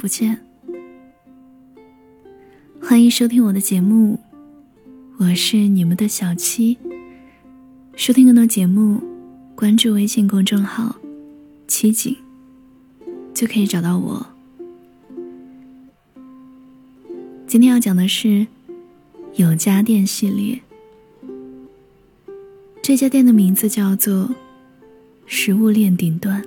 不见。欢迎收听我的节目，我是你们的小七。收听更多节目，关注微信公众号“七景”，就可以找到我。今天要讲的是有家店系列，这家店的名字叫做“食物链顶端”。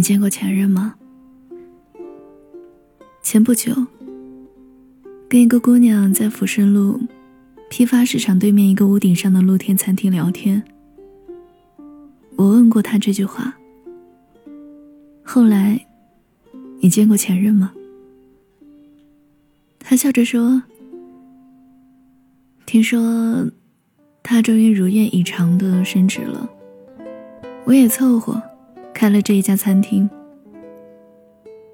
你见过前任吗？前不久，跟一个姑娘在抚顺路批发市场对面一个屋顶上的露天餐厅聊天。我问过她这句话。后来，你见过前任吗？她笑着说：“听说，他终于如愿以偿的升职了。”我也凑合，开了这一家餐厅。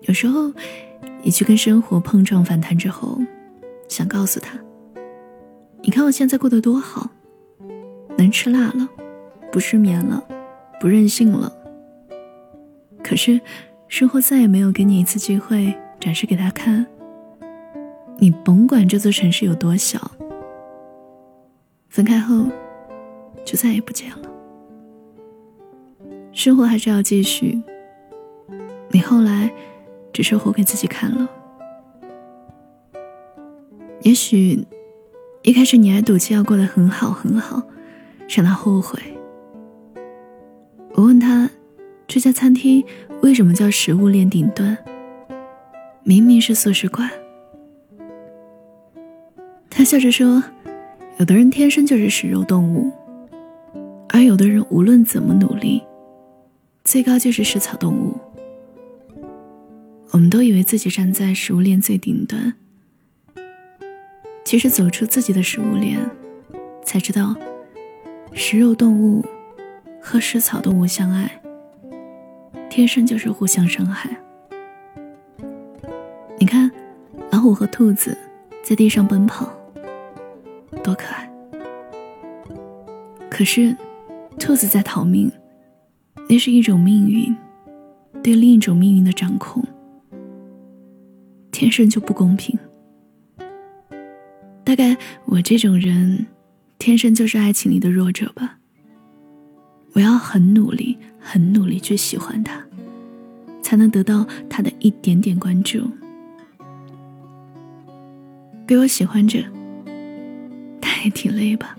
有时候，你去跟生活碰撞反弹之后，想告诉他：“你看我现在过得多好，能吃辣了，不失眠了，不任性了。”可是，生活再也没有给你一次机会展示给他看。你甭管这座城市有多小，分开后，就再也不见了。生活还是要继续。你后来只是活给自己看了。也许一开始你还赌气要过得很好很好，让他后悔。我问他，这家餐厅为什么叫食物链顶端？明明是素食馆。他笑着说：“有的人天生就是食肉动物，而有的人无论怎么努力。”最高就是食草动物。我们都以为自己站在食物链最顶端，其实走出自己的食物链，才知道，食肉动物和食草动物相爱，天生就是互相伤害。你看，老虎和兔子在地上奔跑，多可爱。可是，兔子在逃命。那是一种命运，对另一种命运的掌控，天生就不公平。大概我这种人，天生就是爱情里的弱者吧。我要很努力，很努力去喜欢他，才能得到他的一点点关注。被我喜欢着，他也挺累吧。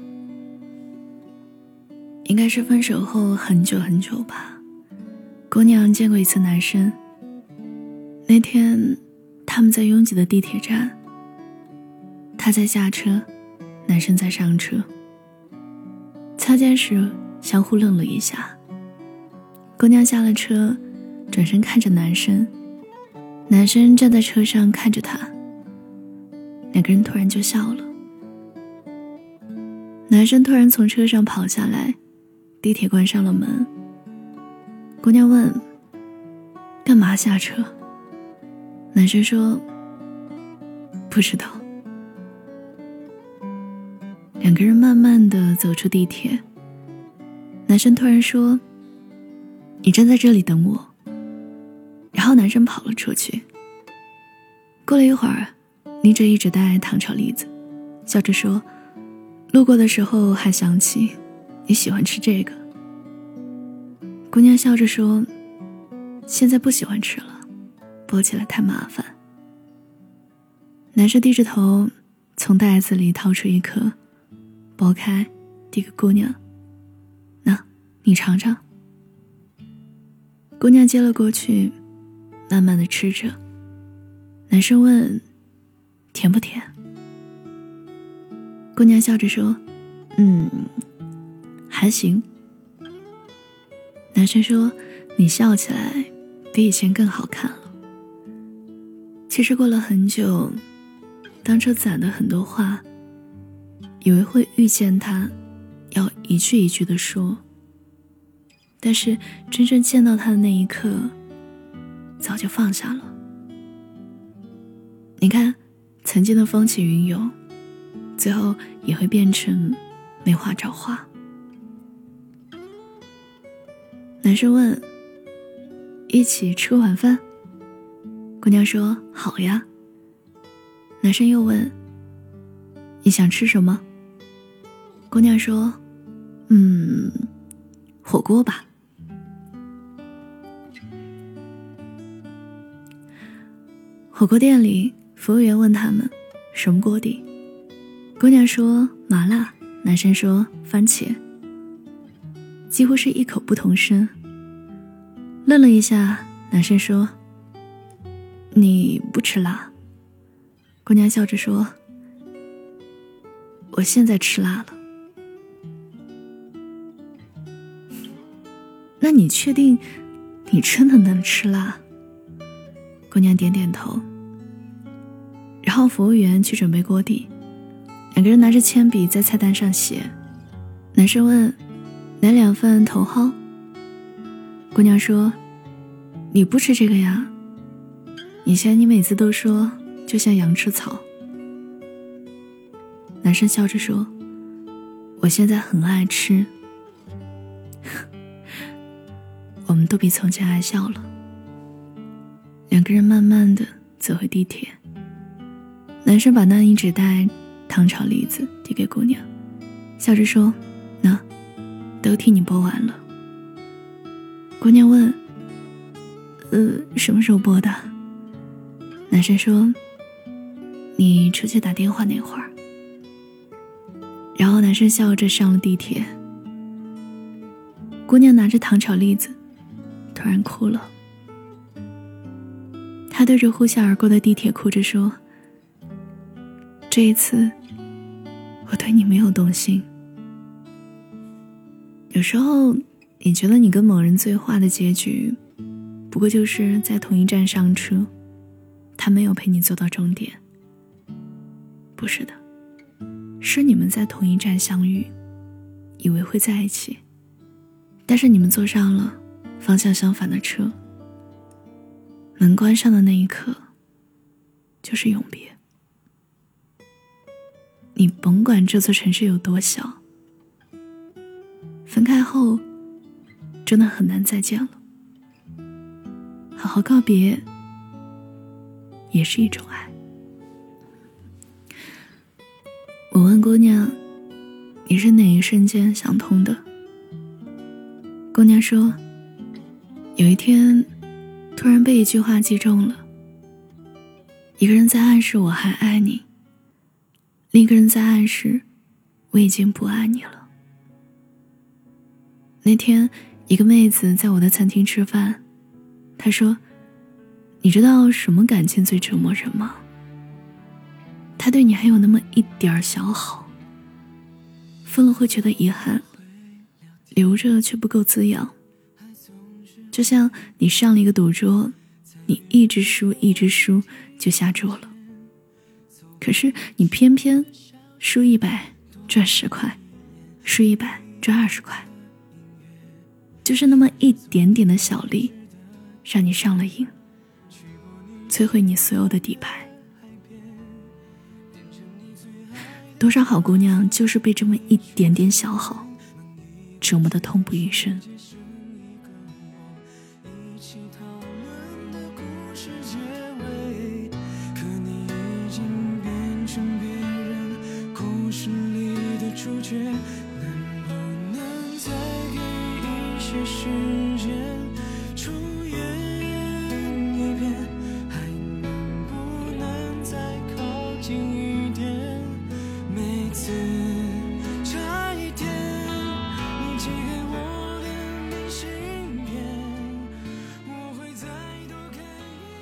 应该是分手后很久很久吧。姑娘见过一次男生。那天，他们在拥挤的地铁站。她在下车，男生在上车。擦肩时，相互愣了一下。姑娘下了车，转身看着男生。男生站在车上看着她。两个人突然就笑了。男生突然从车上跑下来。地铁关上了门，姑娘问：“干嘛下车？”男生说：“不知道。”两个人慢慢的走出地铁。男生突然说：“你站在这里等我。”然后男生跑了出去。过了一会儿，拎着一纸袋糖炒栗子，笑着说：“路过的时候还想起。”你喜欢吃这个？姑娘笑着说：“现在不喜欢吃了，剥起来太麻烦。”男生低着头，从袋子里掏出一颗，剥开，递给姑娘：“那，你尝尝。”姑娘接了过去，慢慢的吃着。男生问：“甜不甜？”姑娘笑着说：“嗯。”还行。男生说：“你笑起来比以前更好看了。”其实过了很久，当初攒的很多话，以为会遇见他，要一句一句的说。但是真正见到他的那一刻，早就放下了。你看，曾经的风起云涌，最后也会变成没话找话。男生问：“一起吃个晚饭？”姑娘说：“好呀。”男生又问：“你想吃什么？”姑娘说：“嗯，火锅吧。”火锅店里，服务员问他们：“什么锅底？”姑娘说：“麻辣。”男生说：“番茄。”几乎是异口不同声。愣了一下，男生说：“你不吃辣？”姑娘笑着说：“我现在吃辣了。”那你确定你真的能吃辣？姑娘点点头。然后服务员去准备锅底，两个人拿着铅笔在菜单上写。男生问：“来两份茼蒿。”姑娘说：“你不吃这个呀？以前你每次都说就像羊吃草。”男生笑着说：“我现在很爱吃。”我们都比从前爱笑了。两个人慢慢的走回地铁。男生把那一纸袋糖炒栗子递给姑娘，笑着说：“那，都替你剥完了。”姑娘问：“呃，什么时候播的？”男生说：“你出去打电话那会儿。”然后男生笑着上了地铁。姑娘拿着糖炒栗子，突然哭了。她对着呼啸而过的地铁哭着说：“这一次，我对你没有动心。有时候，你觉得你跟某人最坏的结局，不过就是在同一站上车，他没有陪你走到终点。不是的，是你们在同一站相遇，以为会在一起，但是你们坐上了方向相反的车。”门关上的那一刻，就是永别。你甭管这座城市有多小，分开后，真的很难再见了。好好告别，也是一种爱。我问姑娘：“你是哪一瞬间想通的？”姑娘说：“有一天。”突然被一句话击中了。一个人在暗示我还爱你，另一个人在暗示我已经不爱你了。那天，一个妹子在我的餐厅吃饭，她说：“你知道什么感情最折磨人吗？他对你还有那么一点儿小好，分了会觉得遗憾，留着却不够滋养。”就像你上了一个赌桌，你一直输，一直输，就下桌了。可是你偏偏输一百赚十块，输一百赚二十块，就是那么一点点的小利，让你上了瘾，摧毁你所有的底牌。多少好姑娘就是被这么一点点小好折磨的痛不欲生。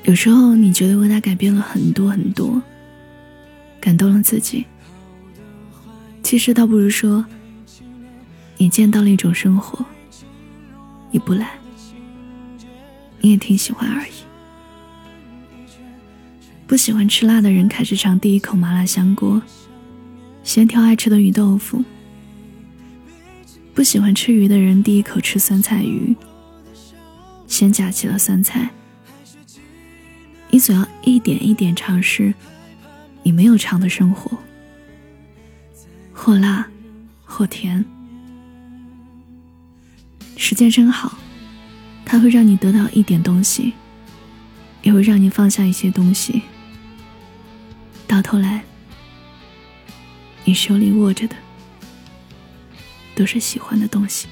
有时候你觉得为他改变了很多很多，感动了自己。其实倒不如说，你见到了一种生活，你不懒，你也挺喜欢而已。不喜欢吃辣的人开始尝第一口麻辣香锅，先挑爱吃的鱼豆腐。不喜欢吃鱼的人第一口吃酸菜鱼，先夹起了酸菜。你总要一点一点尝试你没有尝的生活，或辣，或甜。时间真好，它会让你得到一点东西，也会让你放下一些东西。到头来，你手里握着的都是喜欢的东西。